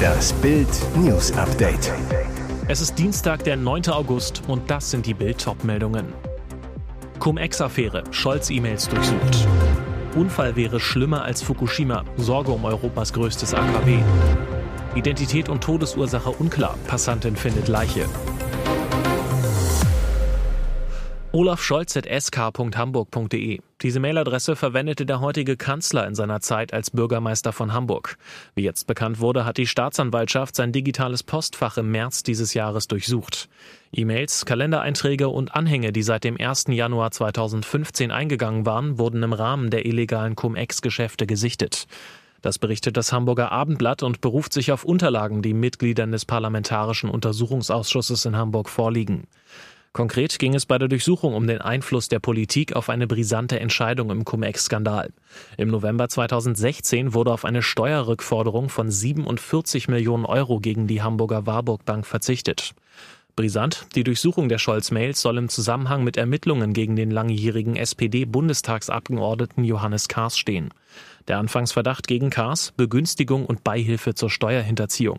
Das Bild News Update. Es ist Dienstag, der 9. August und das sind die Bild meldungen Cum-Ex-Affäre, Scholz-E-Mails durchsucht. Unfall wäre schlimmer als Fukushima, Sorge um Europas größtes AKW. Identität und Todesursache unklar, Passantin findet Leiche. Olaf Scholz at sk.hamburg.de. Diese Mailadresse verwendete der heutige Kanzler in seiner Zeit als Bürgermeister von Hamburg. Wie jetzt bekannt wurde, hat die Staatsanwaltschaft sein digitales Postfach im März dieses Jahres durchsucht. E-Mails, Kalendereinträge und Anhänge, die seit dem 1. Januar 2015 eingegangen waren, wurden im Rahmen der illegalen Cum-Ex-Geschäfte gesichtet. Das berichtet das Hamburger Abendblatt und beruft sich auf Unterlagen, die Mitgliedern des Parlamentarischen Untersuchungsausschusses in Hamburg vorliegen. Konkret ging es bei der Durchsuchung um den Einfluss der Politik auf eine brisante Entscheidung im Cum-Ex-Skandal. Im November 2016 wurde auf eine Steuerrückforderung von 47 Millionen Euro gegen die Hamburger Warburg Bank verzichtet. Brisant, die Durchsuchung der Scholz-Mails soll im Zusammenhang mit Ermittlungen gegen den langjährigen SPD-Bundestagsabgeordneten Johannes Kahrs stehen. Der Anfangsverdacht gegen Kahrs Begünstigung und Beihilfe zur Steuerhinterziehung.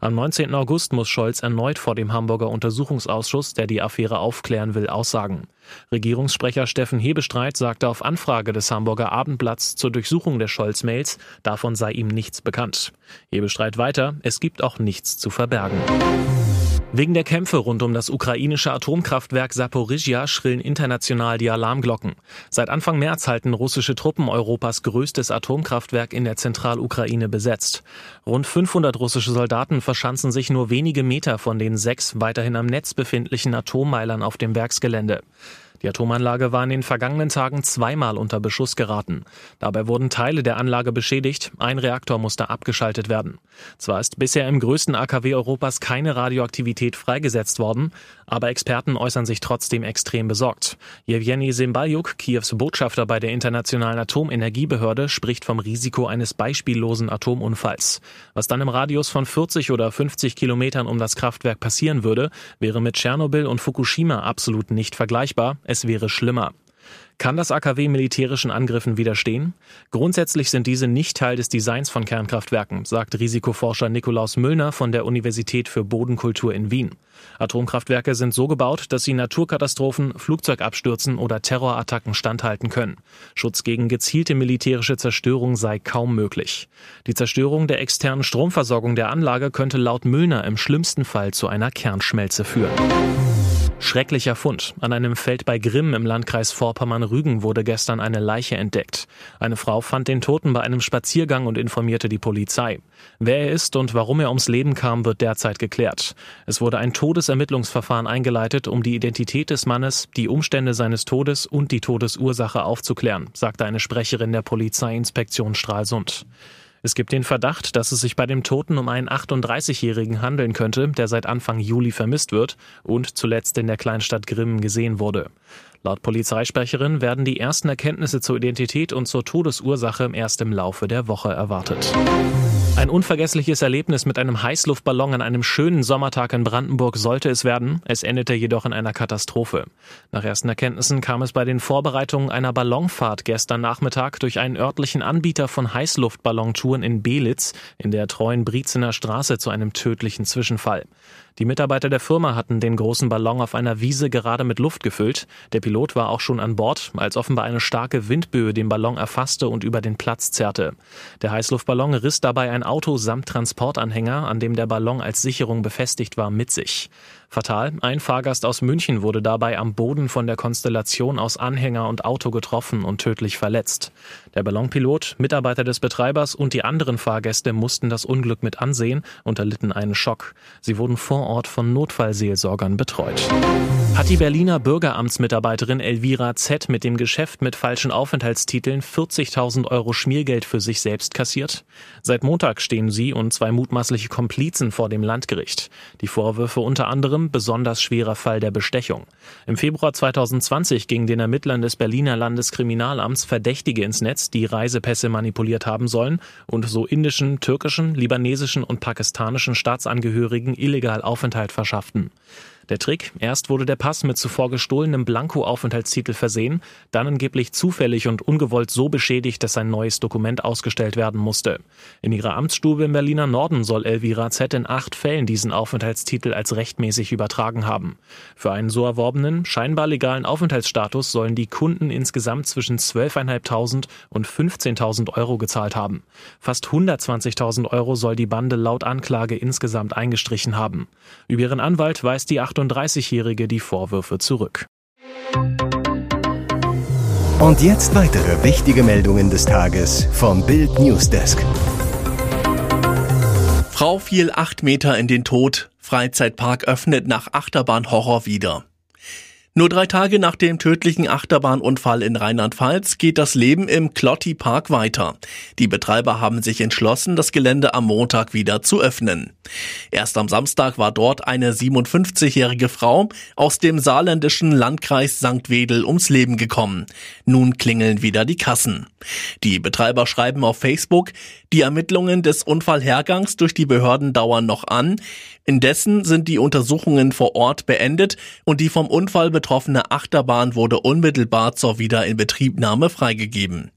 Am 19. August muss Scholz erneut vor dem Hamburger Untersuchungsausschuss, der die Affäre aufklären will, aussagen. Regierungssprecher Steffen Hebestreit sagte auf Anfrage des Hamburger Abendblatts zur Durchsuchung der Scholz-Mails, davon sei ihm nichts bekannt. Hebestreit weiter, es gibt auch nichts zu verbergen. Wegen der Kämpfe rund um das ukrainische Atomkraftwerk Saporizhia schrillen international die Alarmglocken. Seit Anfang März halten russische Truppen Europas größtes Atomkraftwerk in der Zentralukraine besetzt. Rund 500 russische Soldaten verschanzen sich nur wenige Meter von den sechs weiterhin am Netz befindlichen Atommeilern auf dem Werksgelände. Die Atomanlage war in den vergangenen Tagen zweimal unter Beschuss geraten. Dabei wurden Teile der Anlage beschädigt, ein Reaktor musste abgeschaltet werden. Zwar ist bisher im größten AKW Europas keine Radioaktivität freigesetzt worden, aber Experten äußern sich trotzdem extrem besorgt. Jewgeni Simbaljuk, Kiews Botschafter bei der Internationalen Atomenergiebehörde, spricht vom Risiko eines beispiellosen Atomunfalls. Was dann im Radius von 40 oder 50 Kilometern um das Kraftwerk passieren würde, wäre mit Tschernobyl und Fukushima absolut nicht vergleichbar es wäre schlimmer. Kann das AKW militärischen Angriffen widerstehen? Grundsätzlich sind diese nicht Teil des Designs von Kernkraftwerken, sagt Risikoforscher Nikolaus Müllner von der Universität für Bodenkultur in Wien. Atomkraftwerke sind so gebaut, dass sie Naturkatastrophen, Flugzeugabstürzen oder Terrorattacken standhalten können. Schutz gegen gezielte militärische Zerstörung sei kaum möglich. Die Zerstörung der externen Stromversorgung der Anlage könnte laut Müllner im schlimmsten Fall zu einer Kernschmelze führen. Schrecklicher Fund. An einem Feld bei Grimm im Landkreis Vorpommern-Rügen wurde gestern eine Leiche entdeckt. Eine Frau fand den Toten bei einem Spaziergang und informierte die Polizei. Wer er ist und warum er ums Leben kam, wird derzeit geklärt. Es wurde ein Todesermittlungsverfahren eingeleitet, um die Identität des Mannes, die Umstände seines Todes und die Todesursache aufzuklären, sagte eine Sprecherin der Polizeiinspektion Stralsund. Es gibt den Verdacht, dass es sich bei dem Toten um einen 38-Jährigen handeln könnte, der seit Anfang Juli vermisst wird und zuletzt in der Kleinstadt Grimm gesehen wurde. Laut Polizeisprecherin werden die ersten Erkenntnisse zur Identität und zur Todesursache erst im Laufe der Woche erwartet. Ein unvergessliches Erlebnis mit einem Heißluftballon an einem schönen Sommertag in Brandenburg sollte es werden. Es endete jedoch in einer Katastrophe. Nach ersten Erkenntnissen kam es bei den Vorbereitungen einer Ballonfahrt gestern Nachmittag durch einen örtlichen Anbieter von Heißluftballontouren in Belitz in der treuen Briezener Straße zu einem tödlichen Zwischenfall. Die Mitarbeiter der Firma hatten den großen Ballon auf einer Wiese gerade mit Luft gefüllt. Der Pilot war auch schon an Bord, als offenbar eine starke Windböe den Ballon erfasste und über den Platz zerrte. Der Heißluftballon riss dabei ein Auto samt Transportanhänger, an dem der Ballon als Sicherung befestigt war, mit sich. Fatal, ein Fahrgast aus München wurde dabei am Boden von der Konstellation aus Anhänger und Auto getroffen und tödlich verletzt. Der Ballonpilot, Mitarbeiter des Betreibers und die anderen Fahrgäste mussten das Unglück mit ansehen und erlitten einen Schock. Sie wurden vor Ort von Notfallseelsorgern betreut. Hat die Berliner Bürgeramtsmitarbeiterin Elvira Z mit dem Geschäft mit falschen Aufenthaltstiteln 40.000 Euro Schmiergeld für sich selbst kassiert? Seit Montag stehen sie und zwei mutmaßliche Komplizen vor dem Landgericht. Die Vorwürfe unter anderem besonders schwerer Fall der Bestechung. Im Februar 2020 gingen den Ermittlern des Berliner Landeskriminalamts Verdächtige ins Netz, die Reisepässe manipuliert haben sollen und so indischen, türkischen, libanesischen und pakistanischen Staatsangehörigen illegal Aufenthalt verschafften. Der Trick, erst wurde der Pass mit zuvor gestohlenem Blanko-Aufenthaltstitel versehen, dann angeblich zufällig und ungewollt so beschädigt, dass ein neues Dokument ausgestellt werden musste. In ihrer Amtsstube im Berliner Norden soll Elvira Z. in acht Fällen diesen Aufenthaltstitel als rechtmäßig übertragen haben. Für einen so erworbenen, scheinbar legalen Aufenthaltsstatus sollen die Kunden insgesamt zwischen 12.500 und 15.000 Euro gezahlt haben. Fast 120.000 Euro soll die Bande laut Anklage insgesamt eingestrichen haben. Über ihren Anwalt weist die 38-Jährige die Vorwürfe zurück. Und jetzt weitere wichtige Meldungen des Tages vom Bild Newsdesk. Frau fiel acht Meter in den Tod. Freizeitpark öffnet nach Achterbahn-Horror wieder. Nur drei Tage nach dem tödlichen Achterbahnunfall in Rheinland-Pfalz geht das Leben im Clotti Park weiter. Die Betreiber haben sich entschlossen, das Gelände am Montag wieder zu öffnen. Erst am Samstag war dort eine 57-jährige Frau aus dem saarländischen Landkreis St. Wedel ums Leben gekommen. Nun klingeln wieder die Kassen. Die Betreiber schreiben auf Facebook, die Ermittlungen des Unfallhergangs durch die Behörden dauern noch an. Indessen sind die Untersuchungen vor Ort beendet und die vom Unfall betroffene Achterbahn wurde unmittelbar zur Wiederinbetriebnahme freigegeben.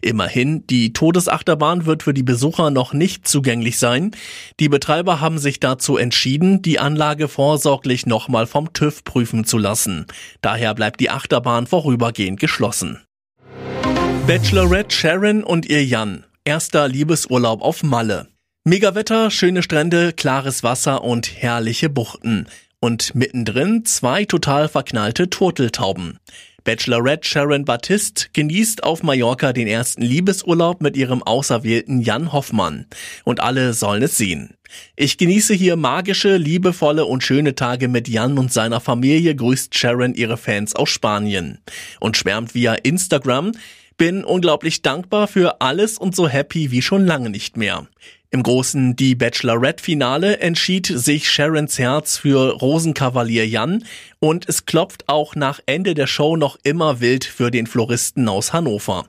Immerhin, die Todesachterbahn wird für die Besucher noch nicht zugänglich sein. Die Betreiber haben sich dazu entschieden, die Anlage vorsorglich nochmal vom TÜV prüfen zu lassen. Daher bleibt die Achterbahn vorübergehend geschlossen. Bachelorette Sharon und ihr Jan. Erster Liebesurlaub auf Malle. Megawetter, schöne Strände, klares Wasser und herrliche Buchten. Und mittendrin zwei total verknallte Turteltauben. Bachelorette Sharon Baptiste genießt auf Mallorca den ersten Liebesurlaub mit ihrem auserwählten Jan Hoffmann. Und alle sollen es sehen. Ich genieße hier magische, liebevolle und schöne Tage mit Jan und seiner Familie, grüßt Sharon ihre Fans aus Spanien. Und schwärmt via Instagram, bin unglaublich dankbar für alles und so happy wie schon lange nicht mehr. Im großen Die Bachelorette-Finale entschied sich Sharons Herz für Rosenkavalier Jan und es klopft auch nach Ende der Show noch immer wild für den Floristen aus Hannover.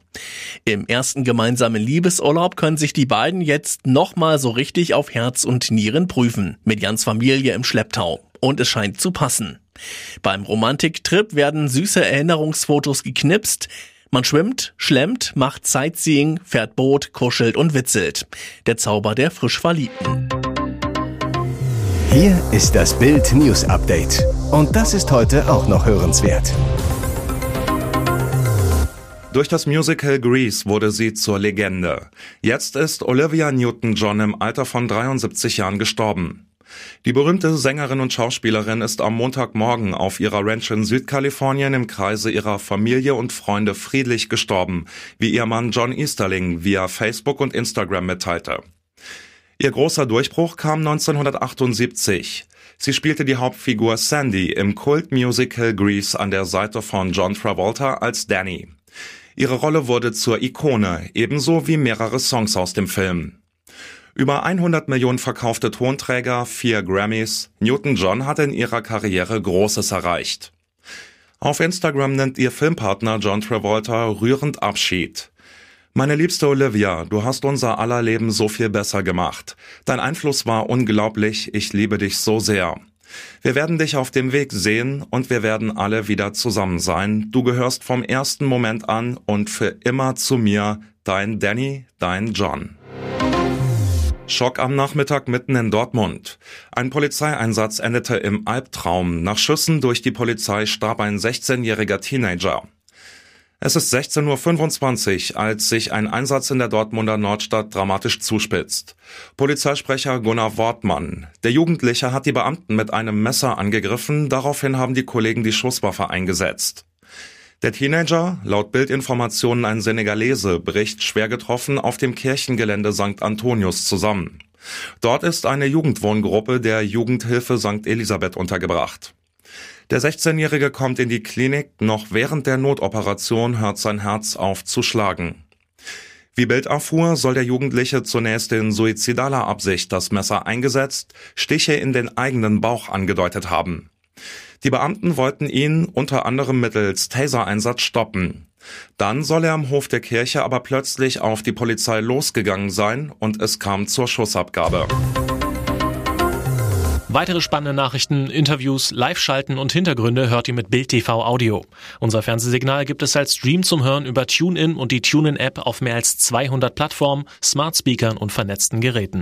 Im ersten gemeinsamen Liebesurlaub können sich die beiden jetzt nochmal so richtig auf Herz und Nieren prüfen, mit Jans Familie im Schlepptau. Und es scheint zu passen. Beim Romantiktrip werden süße Erinnerungsfotos geknipst, man schwimmt, schlemmt, macht Sightseeing, fährt Boot, kuschelt und witzelt. Der Zauber der frisch Verliebten. Hier ist das Bild News Update. Und das ist heute auch noch hörenswert. Durch das Musical Grease wurde sie zur Legende. Jetzt ist Olivia Newton-John im Alter von 73 Jahren gestorben. Die berühmte Sängerin und Schauspielerin ist am Montagmorgen auf ihrer Ranch in Südkalifornien im Kreise ihrer Familie und Freunde friedlich gestorben, wie ihr Mann John Easterling via Facebook und Instagram mitteilte. Ihr großer Durchbruch kam 1978. Sie spielte die Hauptfigur Sandy im Kultmusical Grease an der Seite von John Travolta als Danny. Ihre Rolle wurde zur Ikone, ebenso wie mehrere Songs aus dem Film. Über 100 Millionen verkaufte Tonträger, vier Grammys. Newton-John hat in ihrer Karriere Großes erreicht. Auf Instagram nennt ihr Filmpartner John Travolta rührend Abschied. Meine liebste Olivia, du hast unser aller Leben so viel besser gemacht. Dein Einfluss war unglaublich, ich liebe dich so sehr. Wir werden dich auf dem Weg sehen und wir werden alle wieder zusammen sein. Du gehörst vom ersten Moment an und für immer zu mir, dein Danny, dein John. Schock am Nachmittag mitten in Dortmund. Ein Polizeieinsatz endete im Albtraum. Nach Schüssen durch die Polizei starb ein 16-jähriger Teenager. Es ist 16.25 Uhr, als sich ein Einsatz in der Dortmunder Nordstadt dramatisch zuspitzt. Polizeisprecher Gunnar Wortmann. Der Jugendliche hat die Beamten mit einem Messer angegriffen, daraufhin haben die Kollegen die Schusswaffe eingesetzt. Der Teenager, laut Bildinformationen ein Senegalese, bricht schwer getroffen auf dem Kirchengelände St. Antonius zusammen. Dort ist eine Jugendwohngruppe der Jugendhilfe St. Elisabeth untergebracht. Der 16-Jährige kommt in die Klinik, noch während der Notoperation hört sein Herz auf zu schlagen. Wie Bild erfuhr, soll der Jugendliche zunächst in suizidaler Absicht das Messer eingesetzt, Stiche in den eigenen Bauch angedeutet haben. Die Beamten wollten ihn unter anderem mittels Taser-Einsatz stoppen. Dann soll er am Hof der Kirche aber plötzlich auf die Polizei losgegangen sein und es kam zur Schussabgabe. Weitere spannende Nachrichten, Interviews, Live-Schalten und Hintergründe hört ihr mit Bild TV Audio. Unser Fernsehsignal gibt es als Stream zum Hören über TuneIn und die TuneIn-App auf mehr als 200 Plattformen, Smart Speakern und vernetzten Geräten.